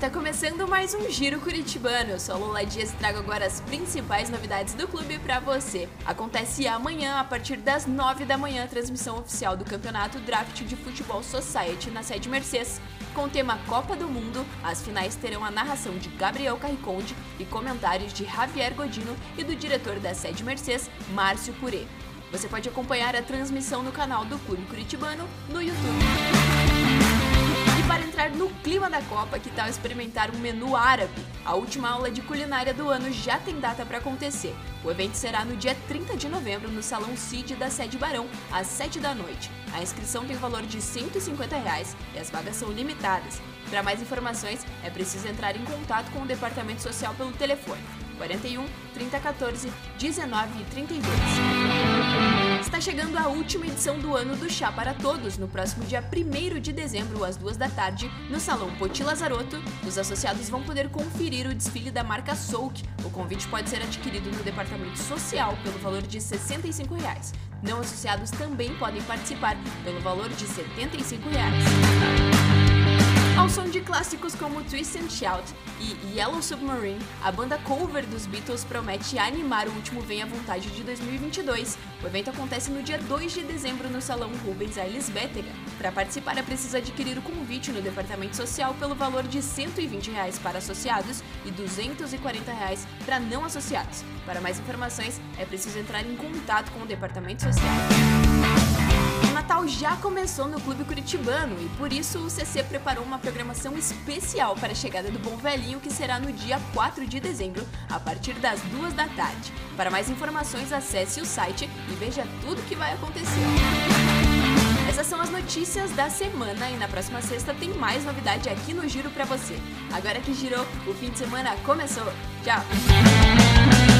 Está começando mais um Giro Curitibano. Eu sou a Lula Dias e trago agora as principais novidades do clube para você. Acontece amanhã, a partir das 9 da manhã, a transmissão oficial do campeonato Draft de Futebol Society na sede Mercedes. Com o tema Copa do Mundo, as finais terão a narração de Gabriel Carriconde e comentários de Javier Godino e do diretor da sede Mercedes, Márcio Purê. Você pode acompanhar a transmissão no canal do Clube Curitibano no YouTube para entrar no clima da Copa, que tal experimentar um menu árabe? A última aula de culinária do ano já tem data para acontecer. O evento será no dia 30 de novembro no Salão CID da Sede Barão, às 7 da noite. A inscrição tem valor de 150 reais e as vagas são limitadas. Para mais informações, é preciso entrar em contato com o Departamento Social pelo telefone 41 3014 19 32. Está chegando a última edição do ano do Chá para Todos, no próximo dia 1 de dezembro, às 2 da tarde, no Salão Poti Lazarotto. Os associados vão poder conferir o desfile da marca Souk. O convite pode ser adquirido no departamento social pelo valor de 65 reais. Não associados também podem participar pelo valor de 75 reais. Clássicos como Twist and Shout e Yellow Submarine, a banda cover dos Beatles promete animar o último Vem à Vontade de 2022. O evento acontece no dia 2 de dezembro no Salão Rubens Ailes Bétega. Para participar é preciso adquirir o convite no Departamento Social pelo valor de 120 reais para associados e 240 reais para não associados. Para mais informações, é preciso entrar em contato com o Departamento Social. Natal já começou no Clube Curitibano e por isso o CC preparou uma programação especial para a chegada do Bom Velhinho que será no dia 4 de dezembro, a partir das 2 da tarde. Para mais informações, acesse o site e veja tudo o que vai acontecer. Essas são as notícias da semana e na próxima sexta tem mais novidade aqui no Giro para você. Agora que girou, o fim de semana começou. Tchau!